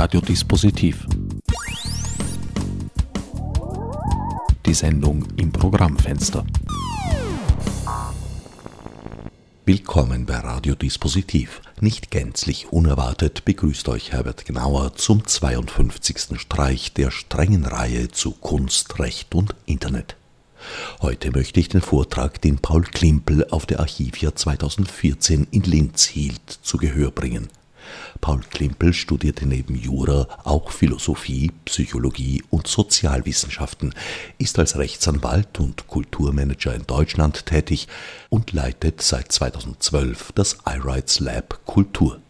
Radiodispositiv. Die Sendung im Programmfenster. Willkommen bei Radiodispositiv. Nicht gänzlich unerwartet begrüßt euch Herbert Gnauer zum 52. Streich der strengen Reihe zu Kunst, Recht und Internet. Heute möchte ich den Vortrag, den Paul Klimpel auf der Archivia 2014 in Linz hielt, zu Gehör bringen. Paul Klimpel studierte neben Jura auch Philosophie, Psychologie und Sozialwissenschaften, ist als Rechtsanwalt und Kulturmanager in Deutschland tätig und leitet seit 2012 das iRights Lab Kultur.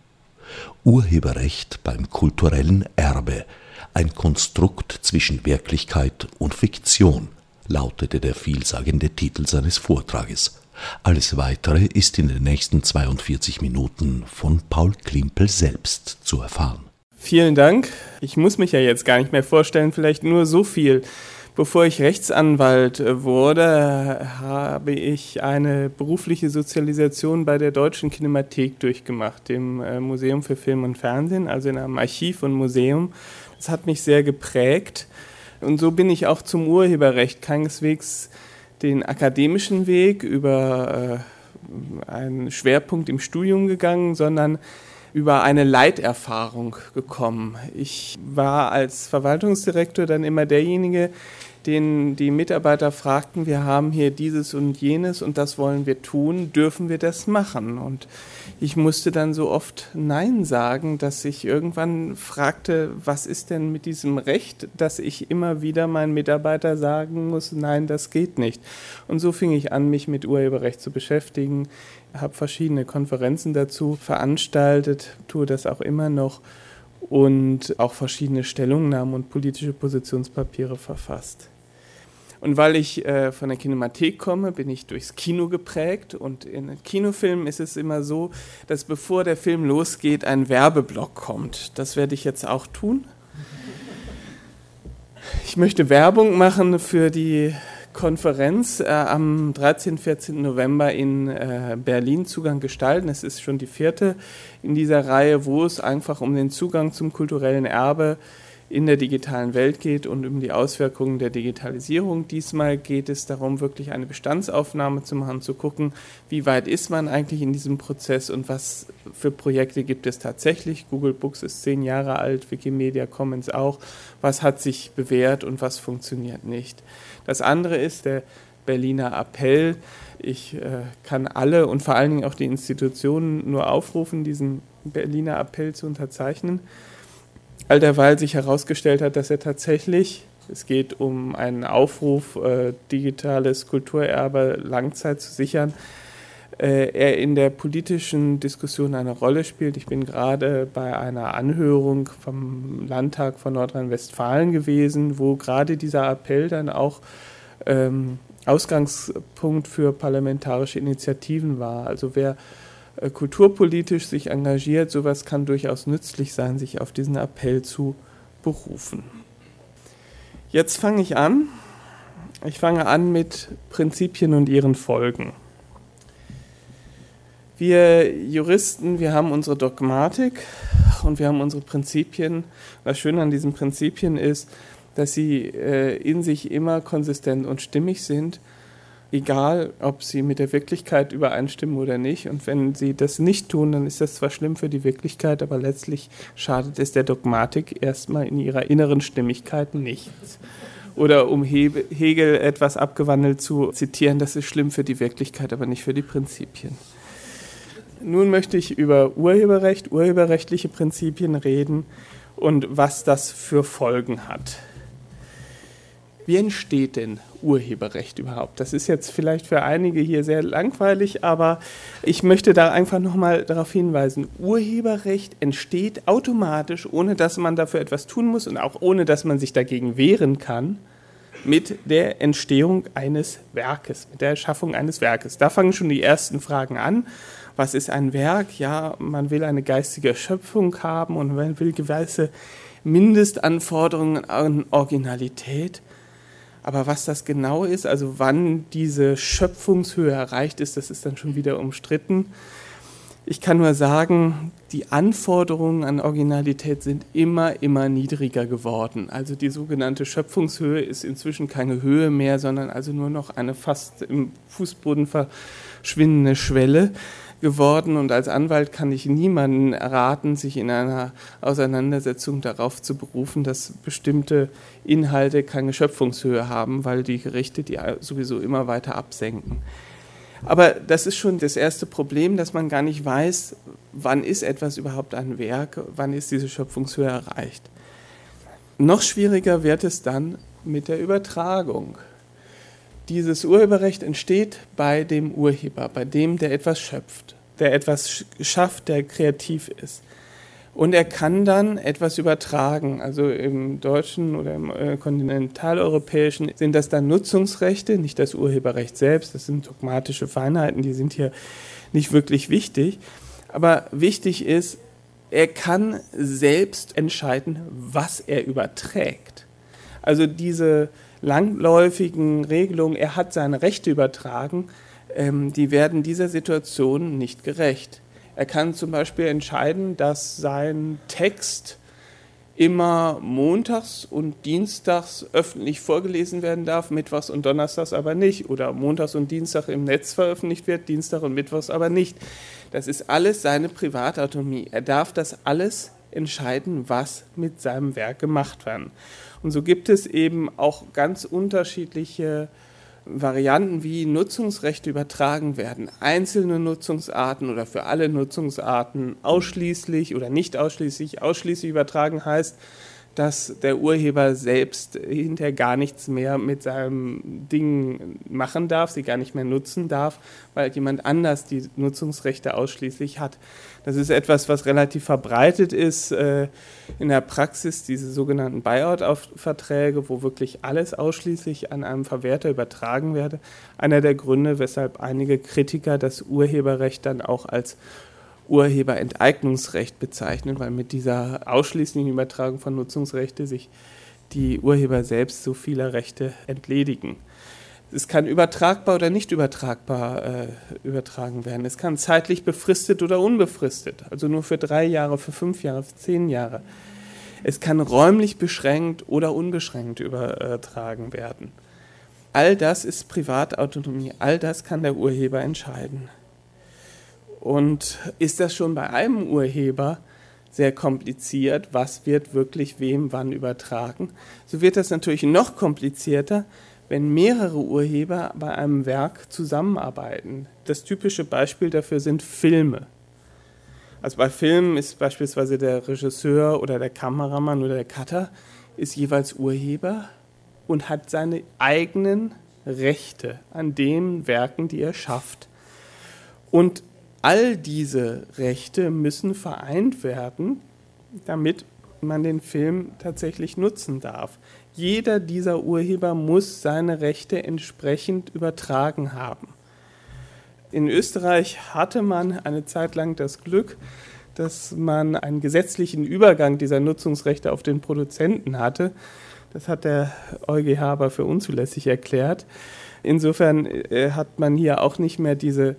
Urheberrecht beim kulturellen Erbe, ein Konstrukt zwischen Wirklichkeit und Fiktion, lautete der vielsagende Titel seines Vortrages. Alles Weitere ist in den nächsten 42 Minuten von Paul Klimpel selbst zu erfahren. Vielen Dank. Ich muss mich ja jetzt gar nicht mehr vorstellen, vielleicht nur so viel. Bevor ich Rechtsanwalt wurde, habe ich eine berufliche Sozialisation bei der Deutschen Kinemathek durchgemacht, dem äh, Museum für Film und Fernsehen, also in einem Archiv und Museum. Das hat mich sehr geprägt. Und so bin ich auch zum Urheberrecht keineswegs den akademischen Weg über äh, einen Schwerpunkt im Studium gegangen, sondern über eine Leiterfahrung gekommen. Ich war als Verwaltungsdirektor dann immer derjenige, den die Mitarbeiter fragten, wir haben hier dieses und jenes und das wollen wir tun, dürfen wir das machen? Und ich musste dann so oft Nein sagen, dass ich irgendwann fragte, was ist denn mit diesem Recht, dass ich immer wieder meinen Mitarbeiter sagen muss, nein, das geht nicht. Und so fing ich an, mich mit Urheberrecht zu beschäftigen, habe verschiedene Konferenzen dazu veranstaltet, tue das auch immer noch und auch verschiedene Stellungnahmen und politische Positionspapiere verfasst. Und weil ich äh, von der Kinemathek komme, bin ich durchs Kino geprägt. Und in Kinofilmen ist es immer so, dass bevor der Film losgeht, ein Werbeblock kommt. Das werde ich jetzt auch tun. Ich möchte Werbung machen für die Konferenz äh, am 13. 14. November in äh, Berlin Zugang gestalten. Es ist schon die vierte in dieser Reihe, wo es einfach um den Zugang zum kulturellen Erbe geht in der digitalen Welt geht und um die Auswirkungen der Digitalisierung. Diesmal geht es darum, wirklich eine Bestandsaufnahme zu machen, zu gucken, wie weit ist man eigentlich in diesem Prozess und was für Projekte gibt es tatsächlich. Google Books ist zehn Jahre alt, Wikimedia Commons auch. Was hat sich bewährt und was funktioniert nicht. Das andere ist der Berliner Appell. Ich äh, kann alle und vor allen Dingen auch die Institutionen nur aufrufen, diesen Berliner Appell zu unterzeichnen all derweil sich herausgestellt hat, dass er tatsächlich, es geht um einen Aufruf, äh, digitales Kulturerbe Langzeit zu sichern, äh, er in der politischen Diskussion eine Rolle spielt. Ich bin gerade bei einer Anhörung vom Landtag von Nordrhein-Westfalen gewesen, wo gerade dieser Appell dann auch ähm, Ausgangspunkt für parlamentarische Initiativen war. Also wer kulturpolitisch sich engagiert, sowas kann durchaus nützlich sein, sich auf diesen Appell zu berufen. Jetzt fange ich an. Ich fange an mit Prinzipien und ihren Folgen. Wir Juristen, wir haben unsere Dogmatik und wir haben unsere Prinzipien. Was schön an diesen Prinzipien ist, dass sie äh, in sich immer konsistent und stimmig sind egal ob sie mit der Wirklichkeit übereinstimmen oder nicht. Und wenn sie das nicht tun, dann ist das zwar schlimm für die Wirklichkeit, aber letztlich schadet es der Dogmatik erstmal in ihrer inneren Stimmigkeit nichts. Oder um Hegel etwas abgewandelt zu zitieren, das ist schlimm für die Wirklichkeit, aber nicht für die Prinzipien. Nun möchte ich über Urheberrecht, urheberrechtliche Prinzipien reden und was das für Folgen hat. Wie entsteht denn Urheberrecht überhaupt? Das ist jetzt vielleicht für einige hier sehr langweilig, aber ich möchte da einfach nochmal darauf hinweisen. Urheberrecht entsteht automatisch, ohne dass man dafür etwas tun muss und auch ohne dass man sich dagegen wehren kann, mit der Entstehung eines Werkes, mit der Erschaffung eines Werkes. Da fangen schon die ersten Fragen an. Was ist ein Werk? Ja, man will eine geistige Schöpfung haben und man will gewisse Mindestanforderungen an Originalität. Aber was das genau ist, also wann diese Schöpfungshöhe erreicht ist, das ist dann schon wieder umstritten. Ich kann nur sagen, die Anforderungen an Originalität sind immer, immer niedriger geworden. Also die sogenannte Schöpfungshöhe ist inzwischen keine Höhe mehr, sondern also nur noch eine fast im Fußboden verschwindende Schwelle geworden. Und als Anwalt kann ich niemanden erraten, sich in einer Auseinandersetzung darauf zu berufen, dass bestimmte Inhalte keine Schöpfungshöhe haben, weil die Gerichte die sowieso immer weiter absenken. Aber das ist schon das erste Problem, dass man gar nicht weiß, wann ist etwas überhaupt ein Werk, wann ist diese Schöpfungshöhe erreicht. Noch schwieriger wird es dann mit der Übertragung. Dieses Urheberrecht entsteht bei dem Urheber, bei dem, der etwas schöpft, der etwas schafft, der kreativ ist. Und er kann dann etwas übertragen. Also im deutschen oder im äh, kontinentaleuropäischen sind das dann Nutzungsrechte, nicht das Urheberrecht selbst. Das sind dogmatische Feinheiten, die sind hier nicht wirklich wichtig. Aber wichtig ist, er kann selbst entscheiden, was er überträgt. Also diese langläufigen Regelungen, er hat seine Rechte übertragen, ähm, die werden dieser Situation nicht gerecht. Er kann zum Beispiel entscheiden, dass sein Text immer montags und dienstags öffentlich vorgelesen werden darf, mittwochs und donnerstags aber nicht. Oder montags und Dienstag im Netz veröffentlicht wird, Dienstag und mittwochs aber nicht. Das ist alles seine Privatautonomie. Er darf das alles entscheiden, was mit seinem Werk gemacht wird. Und so gibt es eben auch ganz unterschiedliche Varianten, wie Nutzungsrechte übertragen werden. Einzelne Nutzungsarten oder für alle Nutzungsarten ausschließlich oder nicht ausschließlich. Ausschließlich übertragen heißt, dass der Urheber selbst hinterher gar nichts mehr mit seinem Ding machen darf, sie gar nicht mehr nutzen darf, weil jemand anders die Nutzungsrechte ausschließlich hat. Das ist etwas, was relativ verbreitet ist äh, in der Praxis, diese sogenannten Buyout-Verträge, wo wirklich alles ausschließlich an einem Verwerter übertragen werde. Einer der Gründe, weshalb einige Kritiker das Urheberrecht dann auch als Urheberenteignungsrecht bezeichnen, weil mit dieser ausschließlichen Übertragung von Nutzungsrechte sich die Urheber selbst so vieler Rechte entledigen. Es kann übertragbar oder nicht übertragbar äh, übertragen werden. Es kann zeitlich befristet oder unbefristet, also nur für drei Jahre, für fünf Jahre, für zehn Jahre. Es kann räumlich beschränkt oder unbeschränkt übertragen werden. All das ist Privatautonomie, all das kann der Urheber entscheiden. Und ist das schon bei einem Urheber sehr kompliziert, was wird wirklich wem wann übertragen, so wird das natürlich noch komplizierter, wenn mehrere Urheber bei einem Werk zusammenarbeiten. Das typische Beispiel dafür sind Filme. Also bei Filmen ist beispielsweise der Regisseur oder der Kameramann oder der Cutter ist jeweils Urheber und hat seine eigenen Rechte an den Werken, die er schafft. Und all diese Rechte müssen vereint werden, damit man den Film tatsächlich nutzen darf. Jeder dieser Urheber muss seine Rechte entsprechend übertragen haben. In Österreich hatte man eine Zeit lang das Glück, dass man einen gesetzlichen Übergang dieser Nutzungsrechte auf den Produzenten hatte. Das hat der EuGH aber für unzulässig erklärt. Insofern äh, hat man hier auch nicht mehr diese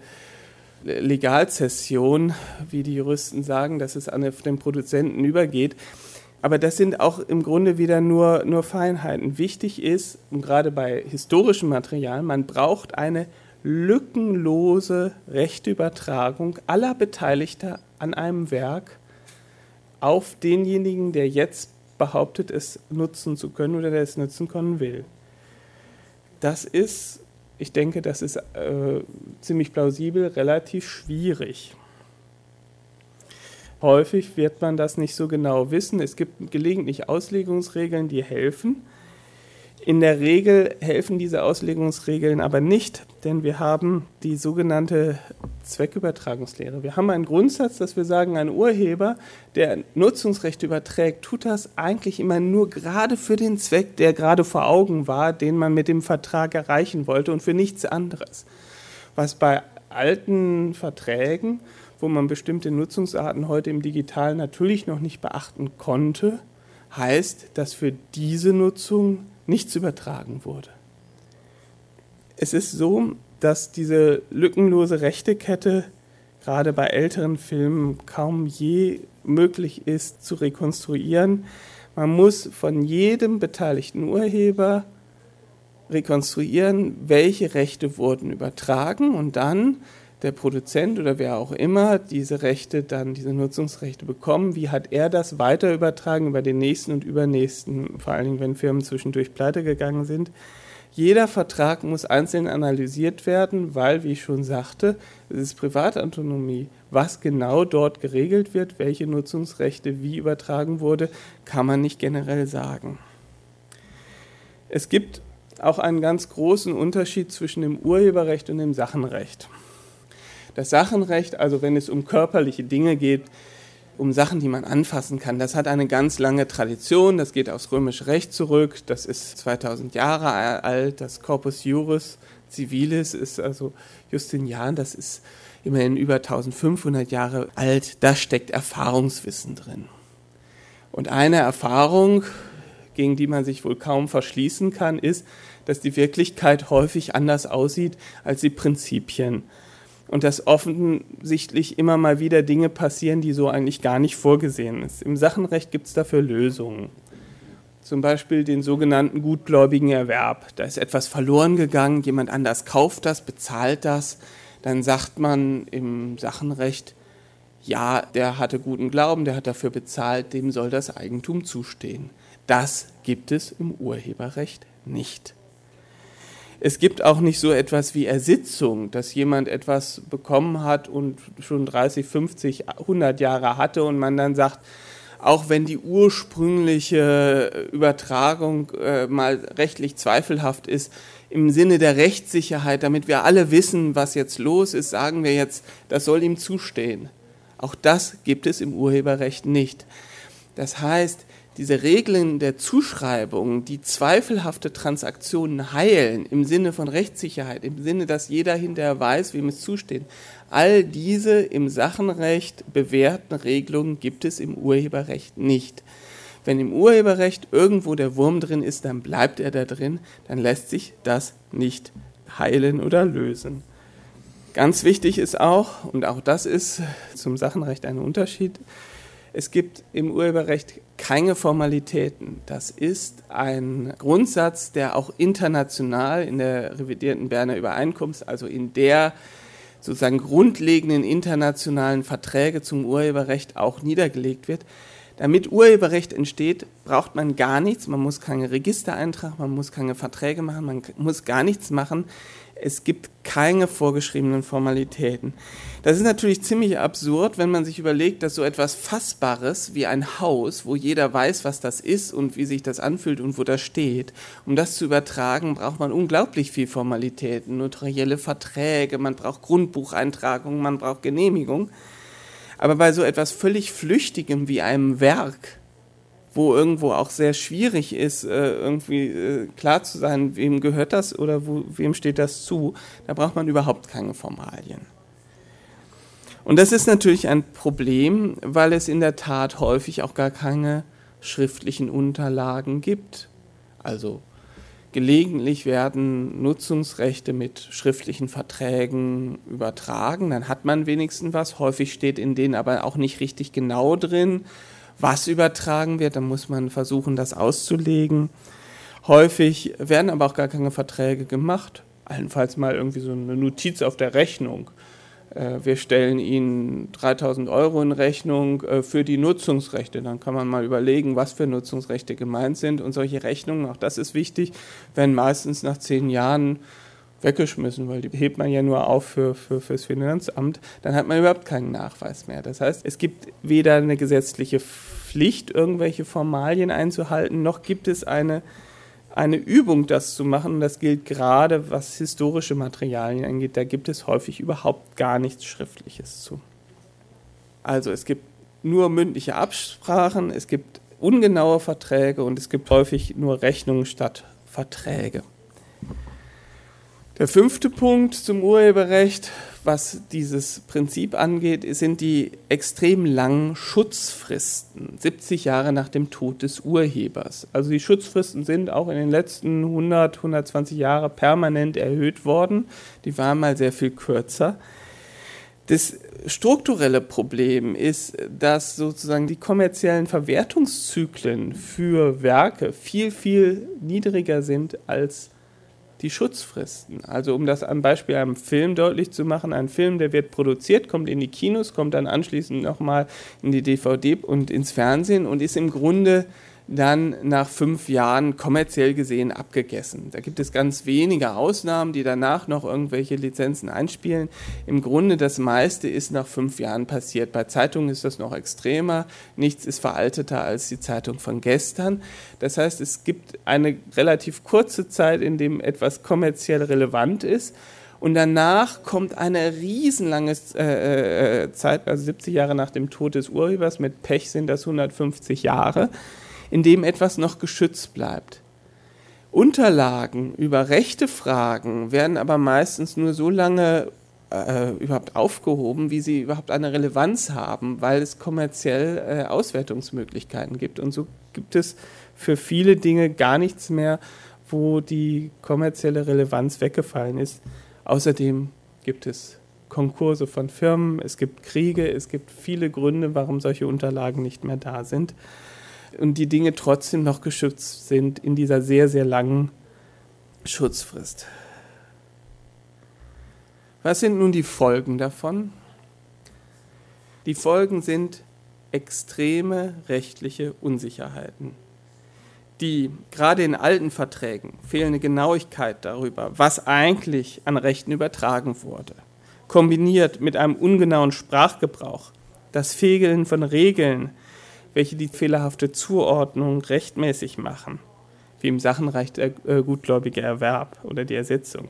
Legalzession, wie die Juristen sagen, dass es an den Produzenten übergeht. Aber das sind auch im Grunde wieder nur, nur Feinheiten. Wichtig ist, und gerade bei historischem Material, man braucht eine lückenlose Rechteübertragung aller Beteiligter an einem Werk auf denjenigen, der jetzt behauptet, es nutzen zu können oder der es nutzen können will. Das ist ich denke, das ist äh, ziemlich plausibel, relativ schwierig. Häufig wird man das nicht so genau wissen. Es gibt gelegentlich Auslegungsregeln, die helfen. In der Regel helfen diese Auslegungsregeln aber nicht, denn wir haben die sogenannte Zweckübertragungslehre. Wir haben einen Grundsatz, dass wir sagen, ein Urheber, der Nutzungsrechte überträgt, tut das eigentlich immer nur gerade für den Zweck, der gerade vor Augen war, den man mit dem Vertrag erreichen wollte und für nichts anderes. Was bei alten Verträgen, wo man bestimmte Nutzungsarten heute im Digitalen natürlich noch nicht beachten konnte, heißt, dass für diese Nutzung nichts übertragen wurde. Es ist so, dass diese lückenlose Rechtekette gerade bei älteren Filmen kaum je möglich ist zu rekonstruieren. Man muss von jedem beteiligten Urheber rekonstruieren, welche Rechte wurden übertragen und dann der Produzent oder wer auch immer diese Rechte dann, diese Nutzungsrechte bekommen, wie hat er das weiter übertragen über den nächsten und übernächsten, vor allen Dingen, wenn Firmen zwischendurch pleite gegangen sind. Jeder Vertrag muss einzeln analysiert werden, weil, wie ich schon sagte, es ist Privatautonomie. Was genau dort geregelt wird, welche Nutzungsrechte wie übertragen wurde, kann man nicht generell sagen. Es gibt auch einen ganz großen Unterschied zwischen dem Urheberrecht und dem Sachenrecht. Das Sachenrecht, also wenn es um körperliche Dinge geht, um Sachen, die man anfassen kann. Das hat eine ganz lange Tradition, das geht aufs römische Recht zurück, das ist 2000 Jahre alt, das Corpus Juris Civilis ist also Justinian, das ist immerhin über 1500 Jahre alt, da steckt Erfahrungswissen drin. Und eine Erfahrung, gegen die man sich wohl kaum verschließen kann, ist, dass die Wirklichkeit häufig anders aussieht als die Prinzipien und dass offensichtlich immer mal wieder Dinge passieren, die so eigentlich gar nicht vorgesehen ist. Im Sachenrecht gibt es dafür Lösungen. Zum Beispiel den sogenannten gutgläubigen Erwerb. Da ist etwas verloren gegangen, jemand anders kauft das, bezahlt das. Dann sagt man im Sachenrecht, ja, der hatte guten Glauben, der hat dafür bezahlt, dem soll das Eigentum zustehen. Das gibt es im Urheberrecht nicht. Es gibt auch nicht so etwas wie Ersitzung, dass jemand etwas bekommen hat und schon 30, 50, 100 Jahre hatte und man dann sagt, auch wenn die ursprüngliche Übertragung äh, mal rechtlich zweifelhaft ist, im Sinne der Rechtssicherheit, damit wir alle wissen, was jetzt los ist, sagen wir jetzt, das soll ihm zustehen. Auch das gibt es im Urheberrecht nicht. Das heißt, diese Regeln der Zuschreibung, die zweifelhafte Transaktionen heilen, im Sinne von Rechtssicherheit, im Sinne, dass jeder hinterher weiß, wem es zusteht, all diese im Sachenrecht bewährten Regelungen gibt es im Urheberrecht nicht. Wenn im Urheberrecht irgendwo der Wurm drin ist, dann bleibt er da drin, dann lässt sich das nicht heilen oder lösen. Ganz wichtig ist auch, und auch das ist zum Sachenrecht ein Unterschied, es gibt im Urheberrecht keine Formalitäten. Das ist ein Grundsatz, der auch international in der revidierten Berner Übereinkunft, also in der sozusagen grundlegenden internationalen Verträge zum Urheberrecht auch niedergelegt wird. Damit Urheberrecht entsteht, braucht man gar nichts. Man muss keine Register eintragen, man muss keine Verträge machen, man muss gar nichts machen es gibt keine vorgeschriebenen Formalitäten. Das ist natürlich ziemlich absurd, wenn man sich überlegt, dass so etwas Fassbares wie ein Haus, wo jeder weiß, was das ist und wie sich das anfühlt und wo das steht, um das zu übertragen, braucht man unglaublich viel Formalitäten, notarielle Verträge, man braucht Grundbucheintragungen, man braucht Genehmigung. Aber bei so etwas völlig Flüchtigem wie einem Werk, wo irgendwo auch sehr schwierig ist, äh, irgendwie äh, klar zu sein, wem gehört das oder wo, wem steht das zu, da braucht man überhaupt keine Formalien. Und das ist natürlich ein Problem, weil es in der Tat häufig auch gar keine schriftlichen Unterlagen gibt. Also gelegentlich werden Nutzungsrechte mit schriftlichen Verträgen übertragen, dann hat man wenigstens was. Häufig steht in denen aber auch nicht richtig genau drin, was übertragen wird. Dann muss man versuchen, das auszulegen. Häufig werden aber auch gar keine Verträge gemacht. Allenfalls mal irgendwie so eine Notiz auf der Rechnung. Äh, wir stellen Ihnen 3000 Euro in Rechnung äh, für die Nutzungsrechte. Dann kann man mal überlegen, was für Nutzungsrechte gemeint sind. Und solche Rechnungen, auch das ist wichtig, werden meistens nach zehn Jahren weggeschmissen, weil die hebt man ja nur auf für, für, fürs Finanzamt, dann hat man überhaupt keinen Nachweis mehr. Das heißt, es gibt weder eine gesetzliche Pflicht, irgendwelche Formalien einzuhalten, noch gibt es eine, eine Übung, das zu machen. Das gilt gerade, was historische Materialien angeht. Da gibt es häufig überhaupt gar nichts Schriftliches zu. Also es gibt nur mündliche Absprachen, es gibt ungenaue Verträge und es gibt häufig nur Rechnungen statt Verträge. Der fünfte Punkt zum Urheberrecht, was dieses Prinzip angeht, sind die extrem langen Schutzfristen, 70 Jahre nach dem Tod des Urhebers. Also die Schutzfristen sind auch in den letzten 100, 120 Jahren permanent erhöht worden. Die waren mal sehr viel kürzer. Das strukturelle Problem ist, dass sozusagen die kommerziellen Verwertungszyklen für Werke viel, viel niedriger sind als die Schutzfristen. Also um das am Beispiel einem Film deutlich zu machen, ein Film, der wird produziert, kommt in die Kinos, kommt dann anschließend nochmal in die DVD und ins Fernsehen und ist im Grunde dann nach fünf Jahren kommerziell gesehen abgegessen. Da gibt es ganz wenige Ausnahmen, die danach noch irgendwelche Lizenzen einspielen. Im Grunde das meiste ist nach fünf Jahren passiert. Bei Zeitungen ist das noch extremer. Nichts ist veralteter als die Zeitung von gestern. Das heißt, es gibt eine relativ kurze Zeit, in dem etwas kommerziell relevant ist. Und danach kommt eine riesenlange äh, äh Zeit, also 70 Jahre nach dem Tod des Urhebers, mit Pech sind das 150 Jahre in dem etwas noch geschützt bleibt. Unterlagen über rechte Fragen werden aber meistens nur so lange äh, überhaupt aufgehoben, wie sie überhaupt eine Relevanz haben, weil es kommerziell äh, Auswertungsmöglichkeiten gibt. Und so gibt es für viele Dinge gar nichts mehr, wo die kommerzielle Relevanz weggefallen ist. Außerdem gibt es Konkurse von Firmen, es gibt Kriege, es gibt viele Gründe, warum solche Unterlagen nicht mehr da sind und die Dinge trotzdem noch geschützt sind in dieser sehr, sehr langen Schutzfrist. Was sind nun die Folgen davon? Die Folgen sind extreme rechtliche Unsicherheiten, die gerade in alten Verträgen fehlende Genauigkeit darüber, was eigentlich an Rechten übertragen wurde, kombiniert mit einem ungenauen Sprachgebrauch, das Fehlen von Regeln, welche die fehlerhafte Zuordnung rechtmäßig machen, wie im Sachenrecht der äh, gutgläubige Erwerb oder die Ersetzung.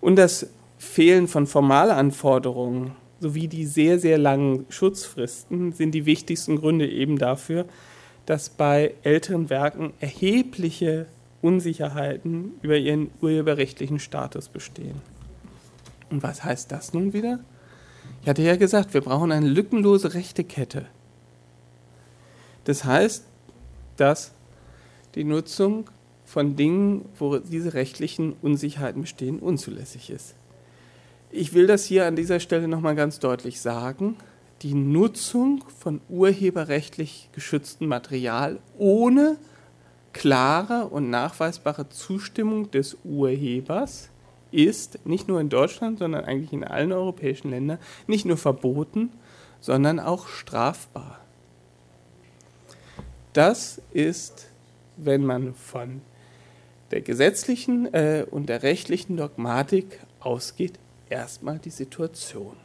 Und das Fehlen von Formalanforderungen sowie die sehr, sehr langen Schutzfristen sind die wichtigsten Gründe eben dafür, dass bei älteren Werken erhebliche Unsicherheiten über ihren urheberrechtlichen Status bestehen. Und was heißt das nun wieder? Ich hatte ja gesagt, wir brauchen eine lückenlose Rechtekette. Das heißt, dass die Nutzung von Dingen, wo diese rechtlichen Unsicherheiten bestehen, unzulässig ist. Ich will das hier an dieser Stelle nochmal ganz deutlich sagen. Die Nutzung von urheberrechtlich geschütztem Material ohne klare und nachweisbare Zustimmung des Urhebers ist nicht nur in Deutschland, sondern eigentlich in allen europäischen Ländern nicht nur verboten, sondern auch strafbar. Das ist, wenn man von der gesetzlichen äh, und der rechtlichen Dogmatik ausgeht, erstmal die Situation.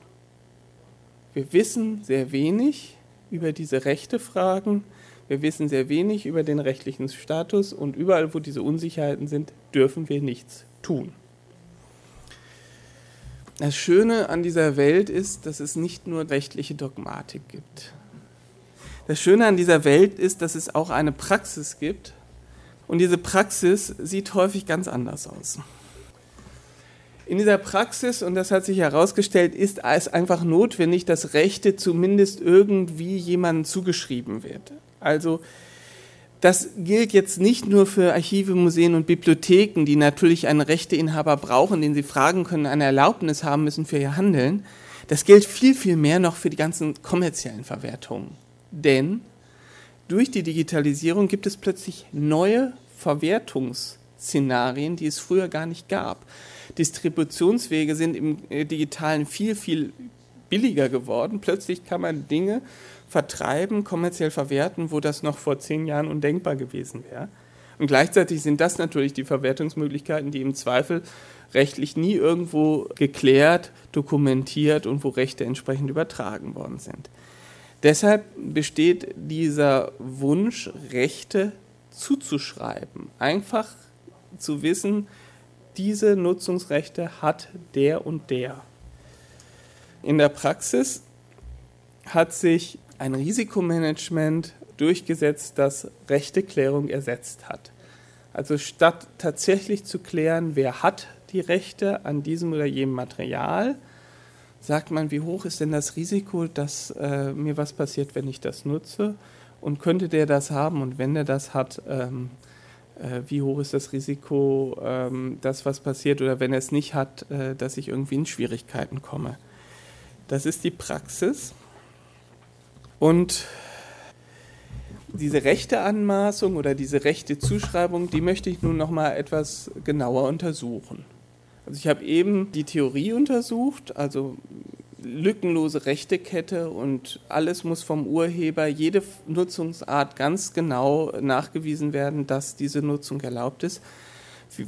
Wir wissen sehr wenig über diese rechte Fragen, wir wissen sehr wenig über den rechtlichen Status und überall, wo diese Unsicherheiten sind, dürfen wir nichts tun. Das Schöne an dieser Welt ist, dass es nicht nur rechtliche Dogmatik gibt. Das Schöne an dieser Welt ist, dass es auch eine Praxis gibt. Und diese Praxis sieht häufig ganz anders aus. In dieser Praxis, und das hat sich herausgestellt, ist es einfach notwendig, dass Rechte zumindest irgendwie jemandem zugeschrieben wird. Also das gilt jetzt nicht nur für Archive, Museen und Bibliotheken, die natürlich einen Rechteinhaber brauchen, den sie fragen können, eine Erlaubnis haben müssen für ihr Handeln. Das gilt viel, viel mehr noch für die ganzen kommerziellen Verwertungen denn durch die Digitalisierung gibt es plötzlich neue Verwertungsszenarien, die es früher gar nicht gab. Distributionswege sind im äh, digitalen viel, viel billiger geworden. Plötzlich kann man Dinge vertreiben, kommerziell verwerten, wo das noch vor zehn Jahren undenkbar gewesen wäre. Und gleichzeitig sind das natürlich die Verwertungsmöglichkeiten, die im Zweifel rechtlich nie irgendwo geklärt, dokumentiert und wo Rechte entsprechend übertragen worden sind. Deshalb besteht dieser Wunsch, Rechte zuzuschreiben. Einfach zu wissen, diese Nutzungsrechte hat der und der. In der Praxis hat sich ein Risikomanagement durchgesetzt, das Rechteklärung ersetzt hat. Also statt tatsächlich zu klären, wer hat die Rechte an diesem oder jenem Material, sagt man, wie hoch ist denn das Risiko, dass äh, mir was passiert, wenn ich das nutze? Und könnte der das haben? Und wenn er das hat, ähm, äh, wie hoch ist das Risiko, ähm, dass was passiert? Oder wenn er es nicht hat, äh, dass ich irgendwie in Schwierigkeiten komme? Das ist die Praxis. Und diese rechte Anmaßung oder diese rechte Zuschreibung, die möchte ich nun noch mal etwas genauer untersuchen. Also ich habe eben die Theorie untersucht, also lückenlose Rechtekette und alles muss vom Urheber, jede Nutzungsart ganz genau nachgewiesen werden, dass diese Nutzung erlaubt ist.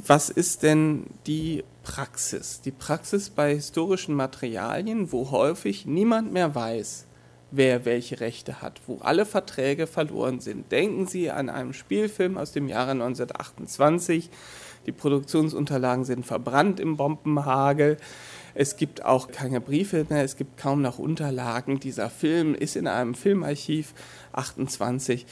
Was ist denn die Praxis? Die Praxis bei historischen Materialien, wo häufig niemand mehr weiß, wer welche Rechte hat, wo alle Verträge verloren sind. Denken Sie an einen Spielfilm aus dem Jahre 1928. Die Produktionsunterlagen sind verbrannt im Bombenhagel. Es gibt auch keine Briefe mehr, es gibt kaum noch Unterlagen. Dieser Film ist in einem Filmarchiv 28.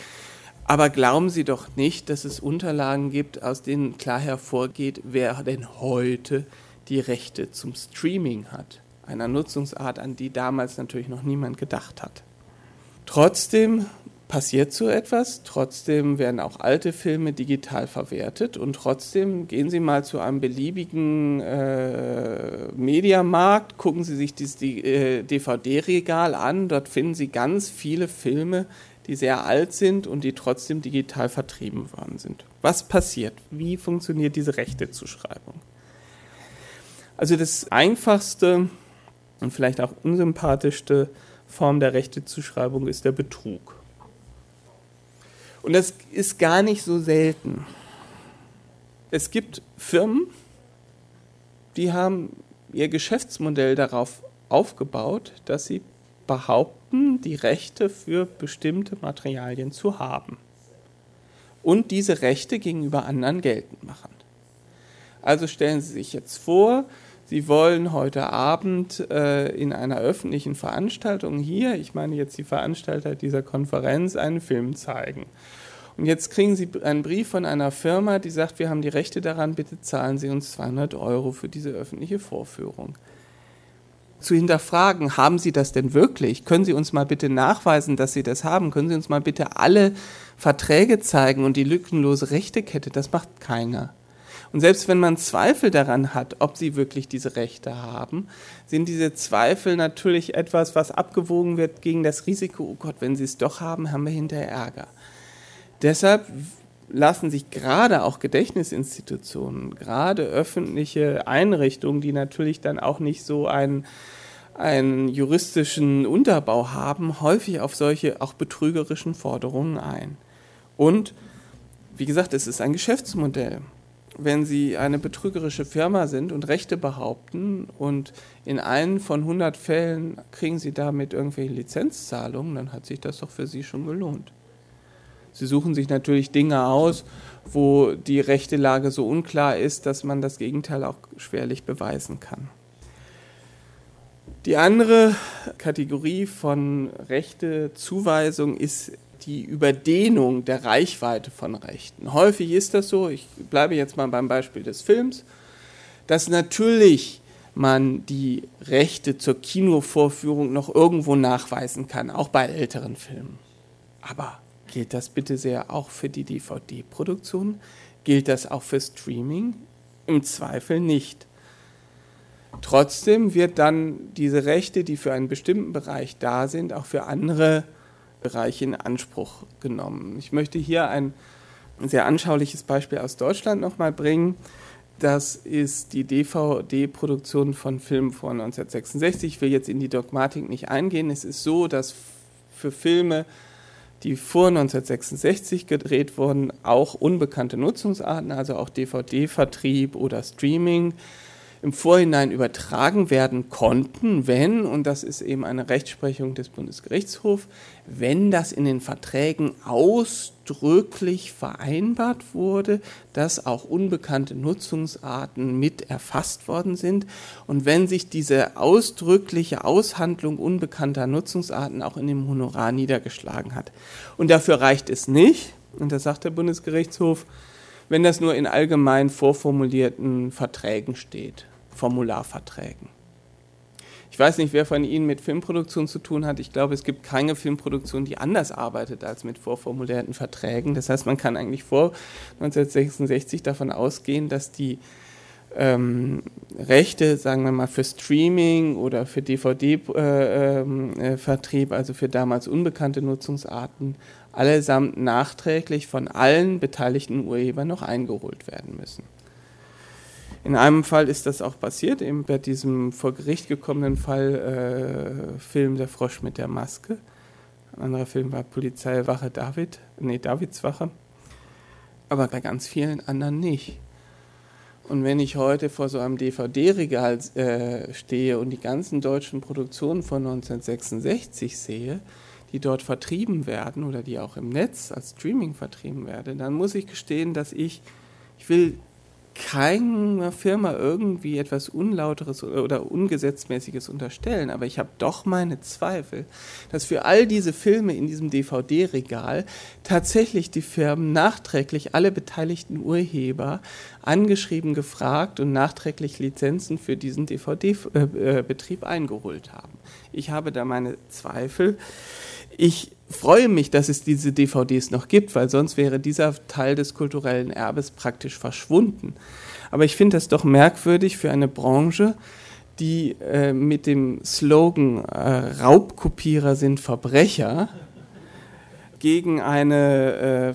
Aber glauben Sie doch nicht, dass es Unterlagen gibt, aus denen klar hervorgeht, wer denn heute die Rechte zum Streaming hat. Einer Nutzungsart, an die damals natürlich noch niemand gedacht hat. Trotzdem passiert so etwas. Trotzdem werden auch alte Filme digital verwertet und trotzdem gehen Sie mal zu einem beliebigen äh, Mediamarkt, gucken Sie sich äh, DVD-Regal an. Dort finden Sie ganz viele Filme, die sehr alt sind und die trotzdem digital vertrieben worden sind. Was passiert? Wie funktioniert diese Rechtezuschreibung? Also das einfachste und vielleicht auch unsympathischste Form der Rechtezuschreibung ist der Betrug. Und das ist gar nicht so selten. Es gibt Firmen, die haben ihr Geschäftsmodell darauf aufgebaut, dass sie behaupten, die Rechte für bestimmte Materialien zu haben. Und diese Rechte gegenüber anderen geltend machen. Also stellen Sie sich jetzt vor, Sie wollen heute Abend äh, in einer öffentlichen Veranstaltung hier, ich meine jetzt die Veranstalter dieser Konferenz, einen Film zeigen. Und jetzt kriegen Sie einen Brief von einer Firma, die sagt, wir haben die Rechte daran, bitte zahlen Sie uns 200 Euro für diese öffentliche Vorführung. Zu hinterfragen, haben Sie das denn wirklich? Können Sie uns mal bitte nachweisen, dass Sie das haben? Können Sie uns mal bitte alle Verträge zeigen und die lückenlose Rechtekette? Das macht keiner. Und selbst wenn man Zweifel daran hat, ob sie wirklich diese Rechte haben, sind diese Zweifel natürlich etwas, was abgewogen wird gegen das Risiko, oh Gott, wenn sie es doch haben, haben wir hinterher Ärger. Deshalb lassen sich gerade auch Gedächtnisinstitutionen, gerade öffentliche Einrichtungen, die natürlich dann auch nicht so einen, einen juristischen Unterbau haben, häufig auf solche auch betrügerischen Forderungen ein. Und wie gesagt, es ist ein Geschäftsmodell wenn Sie eine betrügerische Firma sind und Rechte behaupten und in einen von 100 Fällen kriegen Sie damit irgendwelche Lizenzzahlungen, dann hat sich das doch für Sie schon gelohnt. Sie suchen sich natürlich Dinge aus, wo die rechte Lage so unklar ist, dass man das Gegenteil auch schwerlich beweisen kann. Die andere Kategorie von Rechtezuweisung ist die Überdehnung der Reichweite von Rechten. Häufig ist das so, ich bleibe jetzt mal beim Beispiel des Films, dass natürlich man die Rechte zur Kinovorführung noch irgendwo nachweisen kann, auch bei älteren Filmen. Aber gilt das bitte sehr auch für die DVD-Produktion? Gilt das auch für Streaming? Im Zweifel nicht. Trotzdem wird dann diese Rechte, die für einen bestimmten Bereich da sind, auch für andere Bereiche in Anspruch genommen. Ich möchte hier ein sehr anschauliches Beispiel aus Deutschland nochmal bringen. Das ist die DVD-Produktion von Filmen vor 1966. Ich will jetzt in die Dogmatik nicht eingehen. Es ist so, dass für Filme, die vor 1966 gedreht wurden, auch unbekannte Nutzungsarten, also auch DVD-Vertrieb oder Streaming, im Vorhinein übertragen werden konnten, wenn, und das ist eben eine Rechtsprechung des Bundesgerichtshofs, wenn das in den Verträgen ausdrücklich vereinbart wurde, dass auch unbekannte Nutzungsarten mit erfasst worden sind und wenn sich diese ausdrückliche Aushandlung unbekannter Nutzungsarten auch in dem Honorar niedergeschlagen hat. Und dafür reicht es nicht, und das sagt der Bundesgerichtshof, wenn das nur in allgemein vorformulierten Verträgen steht. Formularverträgen. Ich weiß nicht, wer von Ihnen mit Filmproduktion zu tun hat. Ich glaube, es gibt keine Filmproduktion, die anders arbeitet als mit vorformulierten Verträgen. Das heißt, man kann eigentlich vor 1966 davon ausgehen, dass die ähm, Rechte, sagen wir mal, für Streaming oder für DVD-Vertrieb, äh, äh, also für damals unbekannte Nutzungsarten, allesamt nachträglich von allen beteiligten Urhebern noch eingeholt werden müssen. In einem Fall ist das auch passiert, eben bei diesem vor Gericht gekommenen Fall äh, Film Der Frosch mit der Maske. Ein anderer Film war Polizeiwache David, nee, Davidswache. Aber bei ganz vielen anderen nicht. Und wenn ich heute vor so einem DVD-Regal äh, stehe und die ganzen deutschen Produktionen von 1966 sehe, die dort vertrieben werden oder die auch im Netz als Streaming vertrieben werden, dann muss ich gestehen, dass ich, ich will keiner Firma irgendwie etwas Unlauteres oder Ungesetzmäßiges unterstellen, aber ich habe doch meine Zweifel, dass für all diese Filme in diesem DVD-Regal tatsächlich die Firmen nachträglich alle beteiligten Urheber angeschrieben, gefragt und nachträglich Lizenzen für diesen DVD-Betrieb äh, äh, eingeholt haben. Ich habe da meine Zweifel. Ich freue mich, dass es diese DVDs noch gibt, weil sonst wäre dieser Teil des kulturellen Erbes praktisch verschwunden. Aber ich finde das doch merkwürdig für eine Branche, die äh, mit dem Slogan äh, Raubkopierer sind Verbrecher gegen eine äh,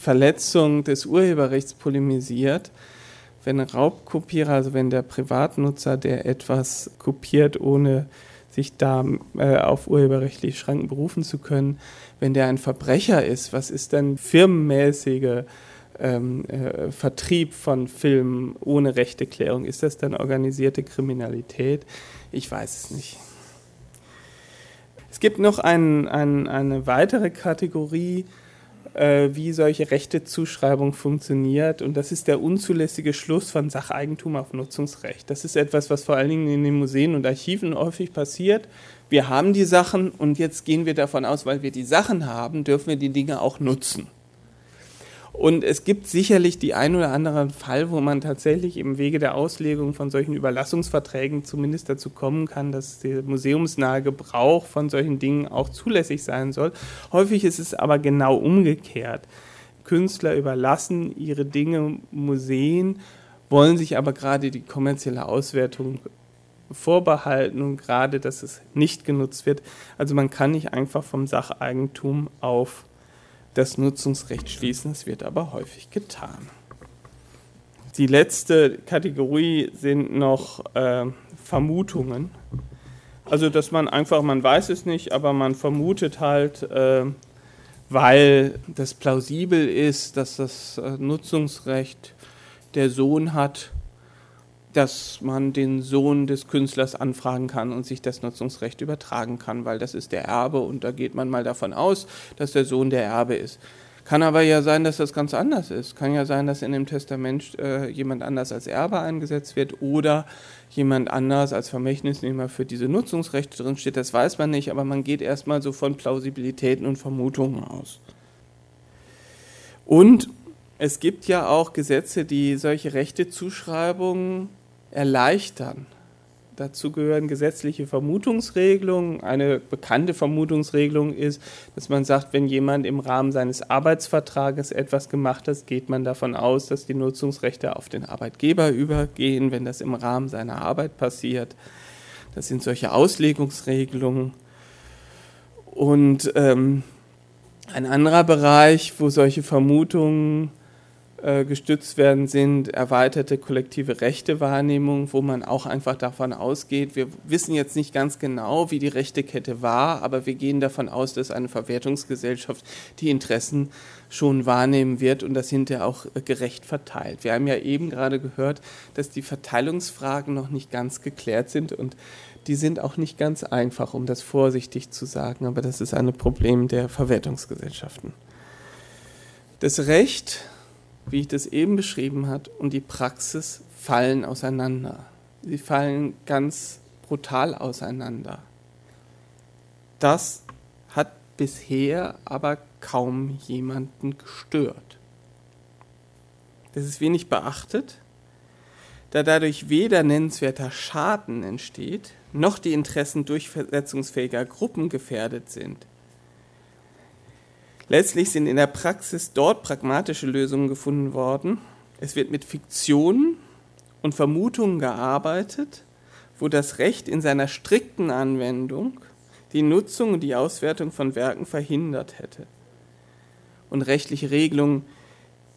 Verletzung des Urheberrechts polemisiert. Wenn Raubkopierer, also wenn der Privatnutzer, der etwas kopiert, ohne sich da äh, auf urheberrechtliche Schranken berufen zu können. Wenn der ein Verbrecher ist, was ist dann firmenmäßige ähm, äh, Vertrieb von Filmen ohne Rechteklärung? Ist das dann organisierte Kriminalität? Ich weiß es nicht. Es gibt noch ein, ein, eine weitere Kategorie, wie solche Rechtezuschreibung funktioniert. Und das ist der unzulässige Schluss von Sacheigentum auf Nutzungsrecht. Das ist etwas, was vor allen Dingen in den Museen und Archiven häufig passiert. Wir haben die Sachen und jetzt gehen wir davon aus, weil wir die Sachen haben, dürfen wir die Dinge auch nutzen. Und es gibt sicherlich die ein oder anderen Fall, wo man tatsächlich im Wege der Auslegung von solchen Überlassungsverträgen zumindest dazu kommen kann, dass der museumsnahe Gebrauch von solchen Dingen auch zulässig sein soll. Häufig ist es aber genau umgekehrt. Künstler überlassen ihre Dinge Museen, wollen sich aber gerade die kommerzielle Auswertung vorbehalten und gerade, dass es nicht genutzt wird. Also man kann nicht einfach vom Sacheigentum auf das Nutzungsrecht schließen. Das wird aber häufig getan. Die letzte Kategorie sind noch äh, Vermutungen. Also, dass man einfach, man weiß es nicht, aber man vermutet halt, äh, weil das plausibel ist, dass das äh, Nutzungsrecht der Sohn hat, dass man den Sohn des Künstlers anfragen kann und sich das Nutzungsrecht übertragen kann, weil das ist der Erbe und da geht man mal davon aus, dass der Sohn der Erbe ist. Kann aber ja sein, dass das ganz anders ist. Kann ja sein, dass in dem Testament äh, jemand anders als Erbe eingesetzt wird oder jemand anders als Vermächtnisnehmer für diese Nutzungsrechte drin steht. Das weiß man nicht, aber man geht erstmal so von Plausibilitäten und Vermutungen aus. Und es gibt ja auch Gesetze, die solche Rechtezuschreibungen erleichtern. Dazu gehören gesetzliche Vermutungsregelungen. Eine bekannte Vermutungsregelung ist, dass man sagt, wenn jemand im Rahmen seines Arbeitsvertrages etwas gemacht hat, geht man davon aus, dass die Nutzungsrechte auf den Arbeitgeber übergehen, wenn das im Rahmen seiner Arbeit passiert. Das sind solche Auslegungsregelungen. Und ähm, ein anderer Bereich, wo solche Vermutungen gestützt werden, sind erweiterte kollektive Rechtewahrnehmung, wo man auch einfach davon ausgeht, wir wissen jetzt nicht ganz genau, wie die Rechtekette war, aber wir gehen davon aus, dass eine Verwertungsgesellschaft die Interessen schon wahrnehmen wird und das hinterher auch äh, gerecht verteilt. Wir haben ja eben gerade gehört, dass die Verteilungsfragen noch nicht ganz geklärt sind und die sind auch nicht ganz einfach, um das vorsichtig zu sagen, aber das ist ein Problem der Verwertungsgesellschaften. Das Recht wie ich das eben beschrieben habe, und die Praxis fallen auseinander. Sie fallen ganz brutal auseinander. Das hat bisher aber kaum jemanden gestört. Das ist wenig beachtet, da dadurch weder nennenswerter Schaden entsteht, noch die Interessen durchsetzungsfähiger Gruppen gefährdet sind. Letztlich sind in der Praxis dort pragmatische Lösungen gefunden worden. Es wird mit Fiktionen und Vermutungen gearbeitet, wo das Recht in seiner strikten Anwendung die Nutzung und die Auswertung von Werken verhindert hätte. Und rechtliche Regelungen,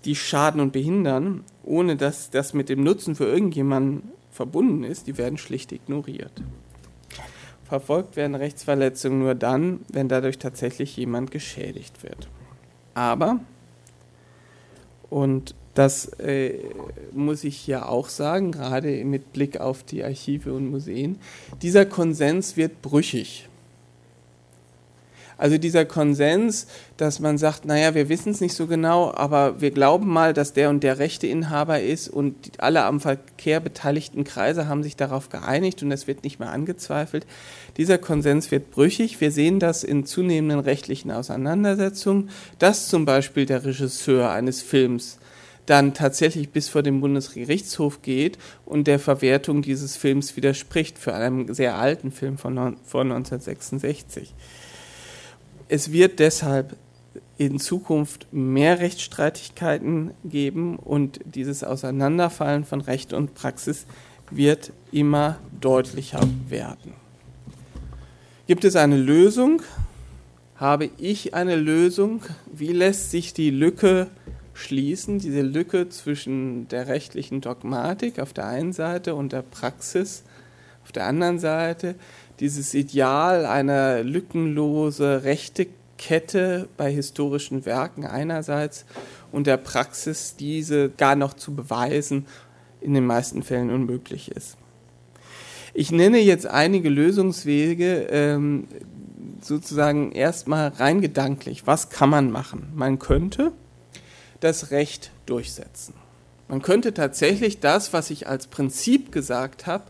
die schaden und behindern, ohne dass das mit dem Nutzen für irgendjemanden verbunden ist, die werden schlicht ignoriert. Verfolgt werden Rechtsverletzungen nur dann, wenn dadurch tatsächlich jemand geschädigt wird. Aber, und das äh, muss ich hier auch sagen, gerade mit Blick auf die Archive und Museen, dieser Konsens wird brüchig. Also dieser Konsens, dass man sagt, naja, wir wissen es nicht so genau, aber wir glauben mal, dass der und der Rechteinhaber ist und alle am Verkehr beteiligten Kreise haben sich darauf geeinigt und es wird nicht mehr angezweifelt. Dieser Konsens wird brüchig. Wir sehen das in zunehmenden rechtlichen Auseinandersetzungen, dass zum Beispiel der Regisseur eines Films dann tatsächlich bis vor den Bundesgerichtshof geht und der Verwertung dieses Films widerspricht für einen sehr alten Film von, von 1966. Es wird deshalb in Zukunft mehr Rechtsstreitigkeiten geben und dieses Auseinanderfallen von Recht und Praxis wird immer deutlicher werden. Gibt es eine Lösung? Habe ich eine Lösung? Wie lässt sich die Lücke schließen, diese Lücke zwischen der rechtlichen Dogmatik auf der einen Seite und der Praxis auf der anderen Seite? Dieses Ideal einer lückenlose rechte Kette bei historischen Werken einerseits und der Praxis, diese gar noch zu beweisen, in den meisten Fällen unmöglich ist. Ich nenne jetzt einige Lösungswege, ähm, sozusagen erstmal rein gedanklich. Was kann man machen? Man könnte das Recht durchsetzen. Man könnte tatsächlich das, was ich als Prinzip gesagt habe,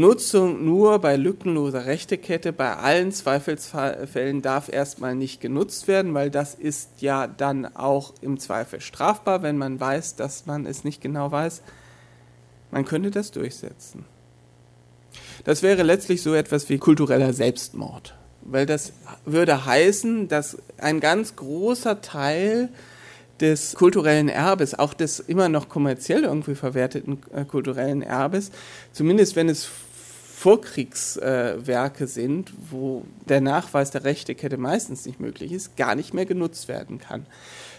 Nutzung nur bei lückenloser Rechtekette. Bei allen Zweifelsfällen darf erstmal nicht genutzt werden, weil das ist ja dann auch im Zweifel strafbar, wenn man weiß, dass man es nicht genau weiß. Man könnte das durchsetzen. Das wäre letztlich so etwas wie kultureller Selbstmord, weil das würde heißen, dass ein ganz großer Teil des kulturellen Erbes, auch des immer noch kommerziell irgendwie verwerteten äh, kulturellen Erbes, zumindest wenn es Vorkriegswerke äh, sind, wo der Nachweis der Rechtekette meistens nicht möglich ist, gar nicht mehr genutzt werden kann.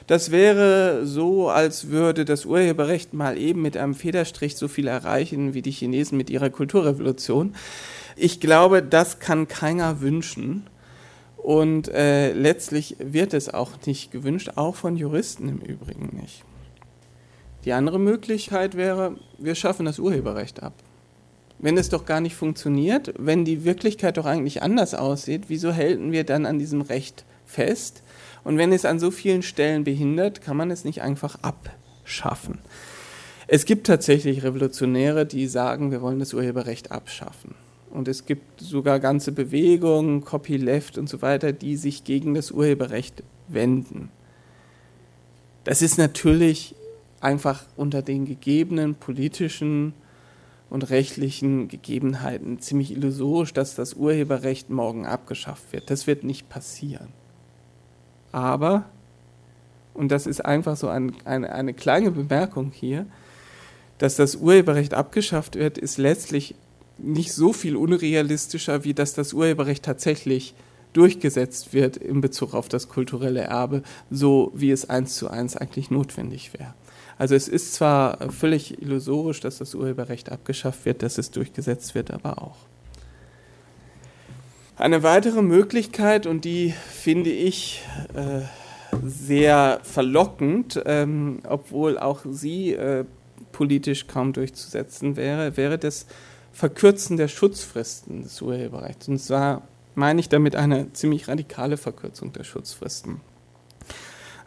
Das wäre so, als würde das Urheberrecht mal eben mit einem Federstrich so viel erreichen wie die Chinesen mit ihrer Kulturrevolution. Ich glaube, das kann keiner wünschen. Und äh, letztlich wird es auch nicht gewünscht, auch von Juristen im Übrigen nicht. Die andere Möglichkeit wäre, wir schaffen das Urheberrecht ab. Wenn es doch gar nicht funktioniert, wenn die Wirklichkeit doch eigentlich anders aussieht, wieso halten wir dann an diesem Recht fest? Und wenn es an so vielen Stellen behindert, kann man es nicht einfach abschaffen. Es gibt tatsächlich Revolutionäre, die sagen, wir wollen das Urheberrecht abschaffen. Und es gibt sogar ganze Bewegungen, Copyleft und so weiter, die sich gegen das Urheberrecht wenden. Das ist natürlich einfach unter den gegebenen politischen und rechtlichen Gegebenheiten ziemlich illusorisch, dass das Urheberrecht morgen abgeschafft wird. Das wird nicht passieren. Aber, und das ist einfach so ein, eine, eine kleine Bemerkung hier, dass das Urheberrecht abgeschafft wird, ist letztlich nicht so viel unrealistischer, wie dass das Urheberrecht tatsächlich durchgesetzt wird in Bezug auf das kulturelle Erbe, so wie es eins zu eins eigentlich notwendig wäre. Also es ist zwar völlig illusorisch, dass das Urheberrecht abgeschafft wird, dass es durchgesetzt wird, aber auch. Eine weitere Möglichkeit, und die finde ich äh, sehr verlockend, ähm, obwohl auch sie äh, politisch kaum durchzusetzen wäre, wäre das Verkürzen der Schutzfristen des Urheberrechts. Und zwar meine ich damit eine ziemlich radikale Verkürzung der Schutzfristen.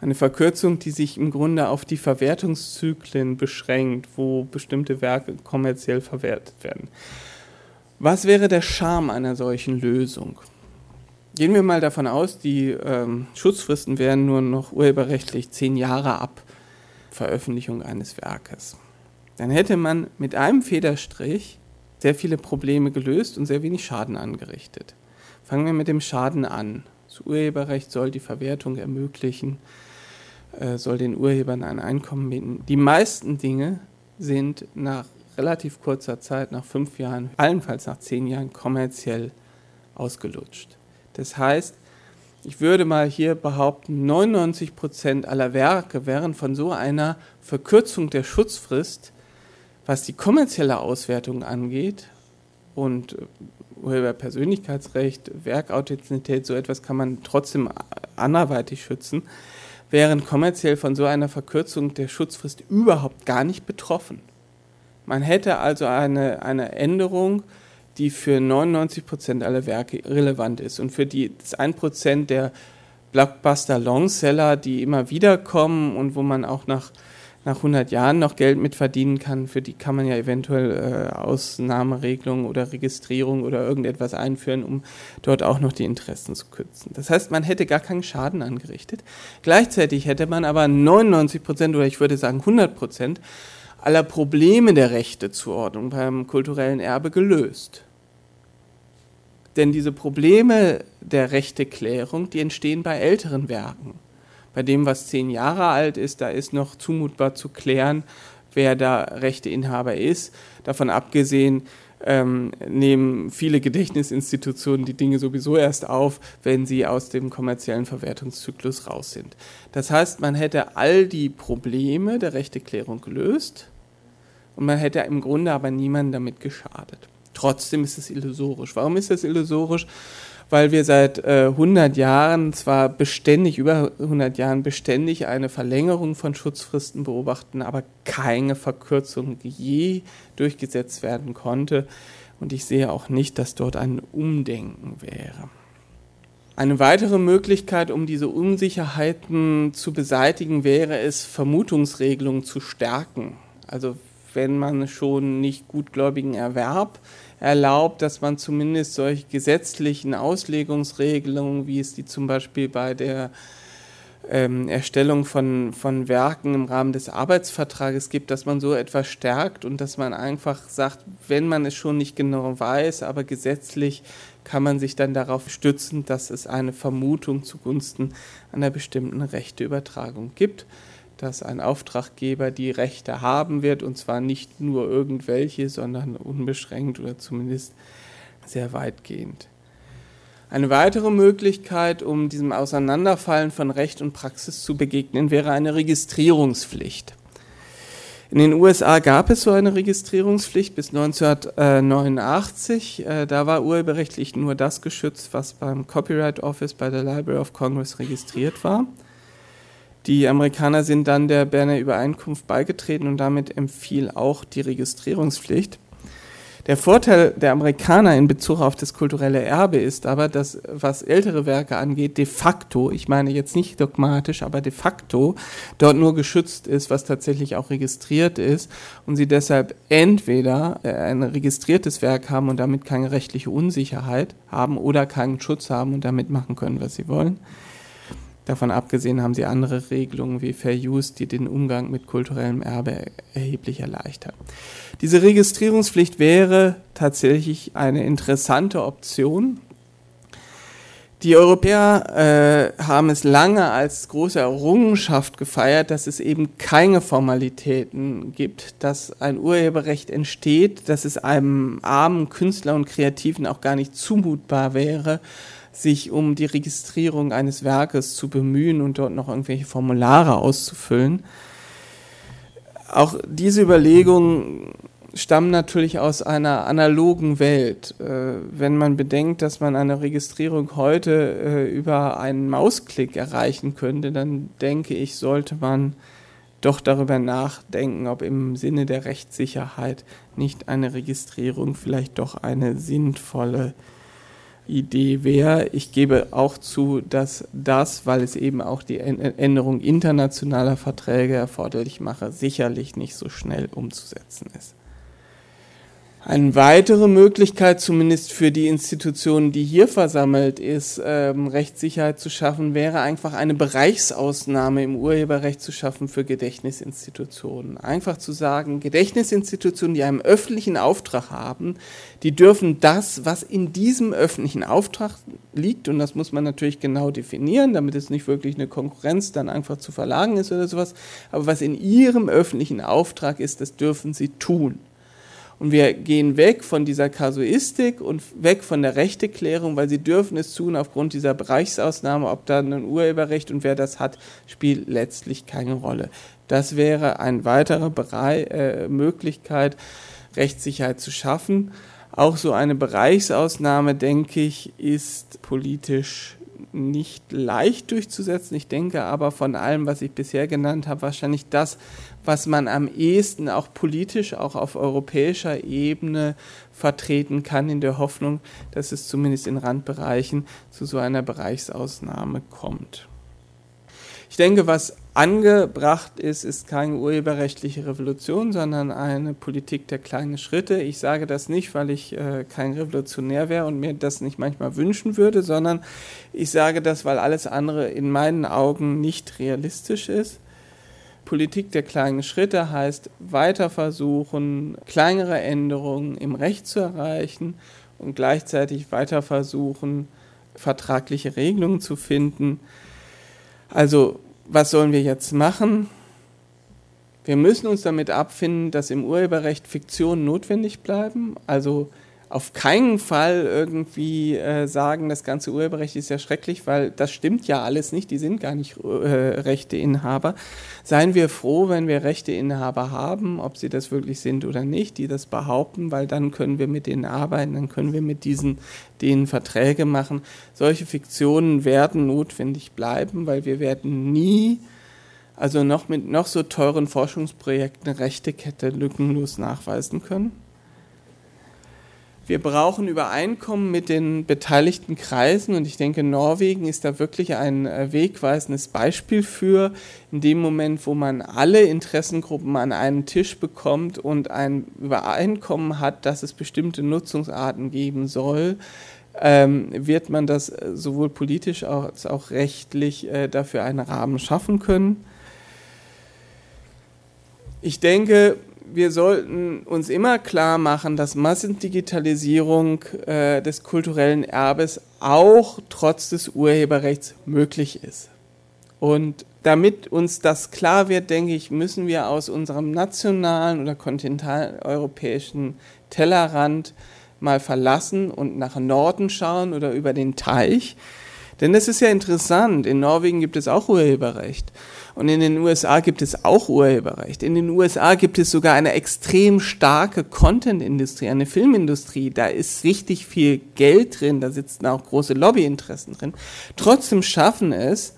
Eine Verkürzung, die sich im Grunde auf die Verwertungszyklen beschränkt, wo bestimmte Werke kommerziell verwertet werden. Was wäre der Charme einer solchen Lösung? Gehen wir mal davon aus, die ähm, Schutzfristen wären nur noch urheberrechtlich zehn Jahre ab Veröffentlichung eines Werkes. Dann hätte man mit einem Federstrich sehr viele Probleme gelöst und sehr wenig Schaden angerichtet. Fangen wir mit dem Schaden an. Das Urheberrecht soll die Verwertung ermöglichen, äh, soll den Urhebern ein Einkommen bieten. Die meisten Dinge sind nach relativ kurzer Zeit, nach fünf Jahren, allenfalls nach zehn Jahren, kommerziell ausgelutscht. Das heißt, ich würde mal hier behaupten, 99 Prozent aller Werke wären von so einer Verkürzung der Schutzfrist, was die kommerzielle Auswertung angeht, und Urheberpersönlichkeitsrecht, Werkauthentizität, so etwas kann man trotzdem anderweitig schützen, wären kommerziell von so einer Verkürzung der Schutzfrist überhaupt gar nicht betroffen. Man hätte also eine, eine Änderung, die für 99 Prozent aller Werke relevant ist und für die, das 1 Prozent der Blockbuster Longseller, die immer wieder kommen und wo man auch nach nach 100 Jahren noch Geld mit verdienen kann, für die kann man ja eventuell äh, Ausnahmeregelungen oder Registrierung oder irgendetwas einführen, um dort auch noch die Interessen zu kürzen. Das heißt, man hätte gar keinen Schaden angerichtet. Gleichzeitig hätte man aber 99 Prozent oder ich würde sagen 100 Prozent aller Probleme der Rechtezuordnung beim kulturellen Erbe gelöst. Denn diese Probleme der Rechteklärung, die entstehen bei älteren Werken bei dem, was zehn Jahre alt ist, da ist noch zumutbar zu klären, wer da Rechteinhaber ist. Davon abgesehen ähm, nehmen viele Gedächtnisinstitutionen die Dinge sowieso erst auf, wenn sie aus dem kommerziellen Verwertungszyklus raus sind. Das heißt, man hätte all die Probleme der Rechteklärung gelöst und man hätte im Grunde aber niemanden damit geschadet. Trotzdem ist es illusorisch. Warum ist es illusorisch? Weil wir seit äh, 100 Jahren zwar beständig, über 100 Jahren beständig eine Verlängerung von Schutzfristen beobachten, aber keine Verkürzung je durchgesetzt werden konnte. Und ich sehe auch nicht, dass dort ein Umdenken wäre. Eine weitere Möglichkeit, um diese Unsicherheiten zu beseitigen, wäre es, Vermutungsregelungen zu stärken. Also wenn man schon nicht gutgläubigen Erwerb erlaubt, dass man zumindest solche gesetzlichen Auslegungsregelungen, wie es die zum Beispiel bei der ähm, Erstellung von, von Werken im Rahmen des Arbeitsvertrages gibt, dass man so etwas stärkt und dass man einfach sagt, wenn man es schon nicht genau weiß, aber gesetzlich kann man sich dann darauf stützen, dass es eine Vermutung zugunsten einer bestimmten Rechteübertragung gibt dass ein Auftraggeber die Rechte haben wird und zwar nicht nur irgendwelche, sondern unbeschränkt oder zumindest sehr weitgehend. Eine weitere Möglichkeit, um diesem Auseinanderfallen von Recht und Praxis zu begegnen, wäre eine Registrierungspflicht. In den USA gab es so eine Registrierungspflicht bis 1989. Äh, da war urheberrechtlich nur das geschützt, was beim Copyright Office bei der Library of Congress registriert war. Die Amerikaner sind dann der Berner Übereinkunft beigetreten und damit empfiel auch die Registrierungspflicht. Der Vorteil der Amerikaner in Bezug auf das kulturelle Erbe ist aber, dass was ältere Werke angeht, de facto, ich meine jetzt nicht dogmatisch, aber de facto dort nur geschützt ist, was tatsächlich auch registriert ist und sie deshalb entweder äh, ein registriertes Werk haben und damit keine rechtliche Unsicherheit haben oder keinen Schutz haben und damit machen können, was sie wollen. Davon abgesehen haben sie andere Regelungen wie Fair Use, die den Umgang mit kulturellem Erbe erheblich erleichtern. Diese Registrierungspflicht wäre tatsächlich eine interessante Option. Die Europäer äh, haben es lange als große Errungenschaft gefeiert, dass es eben keine Formalitäten gibt, dass ein Urheberrecht entsteht, dass es einem armen Künstler und Kreativen auch gar nicht zumutbar wäre, sich um die Registrierung eines Werkes zu bemühen und dort noch irgendwelche Formulare auszufüllen. Auch diese Überlegungen stammen natürlich aus einer analogen Welt. Äh, wenn man bedenkt, dass man eine Registrierung heute äh, über einen Mausklick erreichen könnte, dann denke ich, sollte man doch darüber nachdenken, ob im Sinne der Rechtssicherheit nicht eine Registrierung vielleicht doch eine sinnvolle Idee wäre. Ich gebe auch zu, dass das, weil es eben auch die Änderung internationaler Verträge erforderlich mache, sicherlich nicht so schnell umzusetzen ist. Eine weitere Möglichkeit, zumindest für die Institutionen, die hier versammelt ist, ähm, Rechtssicherheit zu schaffen, wäre einfach eine Bereichsausnahme im Urheberrecht zu schaffen für Gedächtnisinstitutionen. Einfach zu sagen, Gedächtnisinstitutionen, die einen öffentlichen Auftrag haben, die dürfen das, was in diesem öffentlichen Auftrag liegt, und das muss man natürlich genau definieren, damit es nicht wirklich eine Konkurrenz dann einfach zu verlagen ist oder sowas, aber was in ihrem öffentlichen Auftrag ist, das dürfen sie tun. Und wir gehen weg von dieser Kasuistik und weg von der Rechteklärung, weil sie dürfen es tun aufgrund dieser Bereichsausnahme. Ob da ein Urheberrecht und wer das hat, spielt letztlich keine Rolle. Das wäre eine weitere Bereich, äh, Möglichkeit, Rechtssicherheit zu schaffen. Auch so eine Bereichsausnahme, denke ich, ist politisch nicht leicht durchzusetzen. Ich denke aber von allem, was ich bisher genannt habe, wahrscheinlich das, was man am ehesten auch politisch, auch auf europäischer Ebene vertreten kann, in der Hoffnung, dass es zumindest in Randbereichen zu so einer Bereichsausnahme kommt. Ich denke, was angebracht ist, ist keine urheberrechtliche Revolution, sondern eine Politik der kleinen Schritte. Ich sage das nicht, weil ich äh, kein Revolutionär wäre und mir das nicht manchmal wünschen würde, sondern ich sage das, weil alles andere in meinen Augen nicht realistisch ist. Politik der kleinen Schritte heißt weiter versuchen, kleinere Änderungen im Recht zu erreichen und gleichzeitig weiter versuchen, vertragliche Regelungen zu finden. Also was sollen wir jetzt machen? Wir müssen uns damit abfinden, dass im Urheberrecht Fiktionen notwendig bleiben. Also auf keinen Fall irgendwie äh, sagen, das ganze Urheberrecht ist ja schrecklich, weil das stimmt ja alles nicht, die sind gar nicht äh, Rechteinhaber. Seien wir froh, wenn wir Rechteinhaber haben, ob sie das wirklich sind oder nicht, die das behaupten, weil dann können wir mit denen arbeiten, dann können wir mit diesen denen Verträge machen. Solche Fiktionen werden notwendig bleiben, weil wir werden nie also noch mit noch so teuren Forschungsprojekten eine Rechtekette lückenlos nachweisen können. Wir brauchen Übereinkommen mit den beteiligten Kreisen und ich denke, Norwegen ist da wirklich ein äh, wegweisendes Beispiel für, in dem Moment, wo man alle Interessengruppen an einen Tisch bekommt und ein Übereinkommen hat, dass es bestimmte Nutzungsarten geben soll, ähm, wird man das äh, sowohl politisch als auch rechtlich äh, dafür einen Rahmen schaffen können. Ich denke, wir sollten uns immer klar machen, dass Massendigitalisierung äh, des kulturellen Erbes auch trotz des Urheberrechts möglich ist. Und damit uns das klar wird, denke ich, müssen wir aus unserem nationalen oder kontinentaleuropäischen Tellerrand mal verlassen und nach Norden schauen oder über den Teich. Denn es ist ja interessant, in Norwegen gibt es auch Urheberrecht. Und in den USA gibt es auch Urheberrecht. In den USA gibt es sogar eine extrem starke Content-Industrie, eine Filmindustrie. Da ist richtig viel Geld drin, da sitzen auch große Lobbyinteressen drin. Trotzdem schaffen es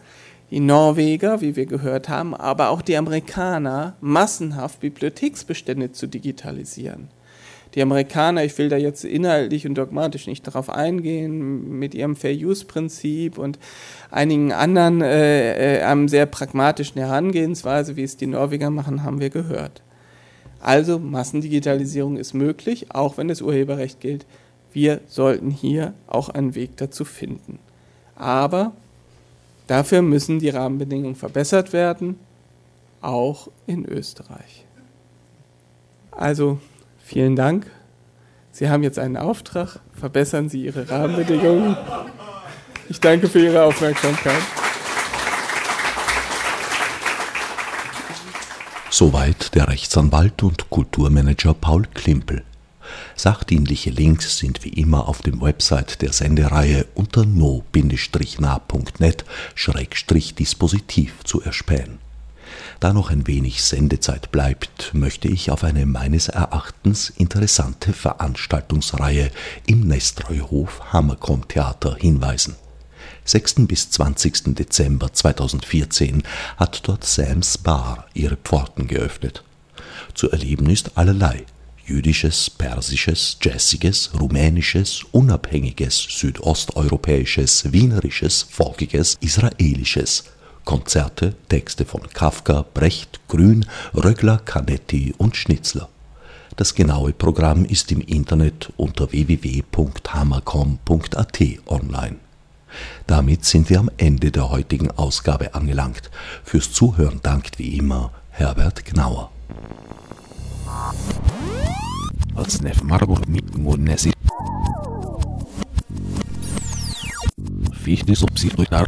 die Norweger, wie wir gehört haben, aber auch die Amerikaner, massenhaft Bibliotheksbestände zu digitalisieren die Amerikaner, ich will da jetzt inhaltlich und dogmatisch nicht darauf eingehen, mit ihrem Fair-Use-Prinzip und einigen anderen, äh, äh, einem sehr pragmatischen Herangehensweise, wie es die Norweger machen, haben wir gehört. Also Massendigitalisierung ist möglich, auch wenn das Urheberrecht gilt. Wir sollten hier auch einen Weg dazu finden. Aber dafür müssen die Rahmenbedingungen verbessert werden, auch in Österreich. Also Vielen Dank. Sie haben jetzt einen Auftrag. Verbessern Sie Ihre Rahmenbedingungen. Ich danke für Ihre Aufmerksamkeit. Soweit der Rechtsanwalt und Kulturmanager Paul Klimpel. Sachdienliche Links sind wie immer auf dem Website der Sendereihe unter no-na.net-dispositiv zu erspähen. Da noch ein wenig Sendezeit bleibt, möchte ich auf eine meines Erachtens interessante Veranstaltungsreihe im Nestreuhof Hammerkorn Theater hinweisen. 6. bis 20. Dezember 2014 hat dort Sam's Bar ihre Pforten geöffnet. Zu erleben ist allerlei. Jüdisches, Persisches, Jazziges, Rumänisches, Unabhängiges, Südosteuropäisches, Wienerisches, Folkiges, Israelisches – Konzerte, Texte von Kafka, Brecht, Grün, Rögler, Canetti und Schnitzler. Das genaue Programm ist im Internet unter www.hammercom.at online. Damit sind wir am Ende der heutigen Ausgabe angelangt. Fürs Zuhören dankt wie immer Herbert Gnauer. Fichte subsidiar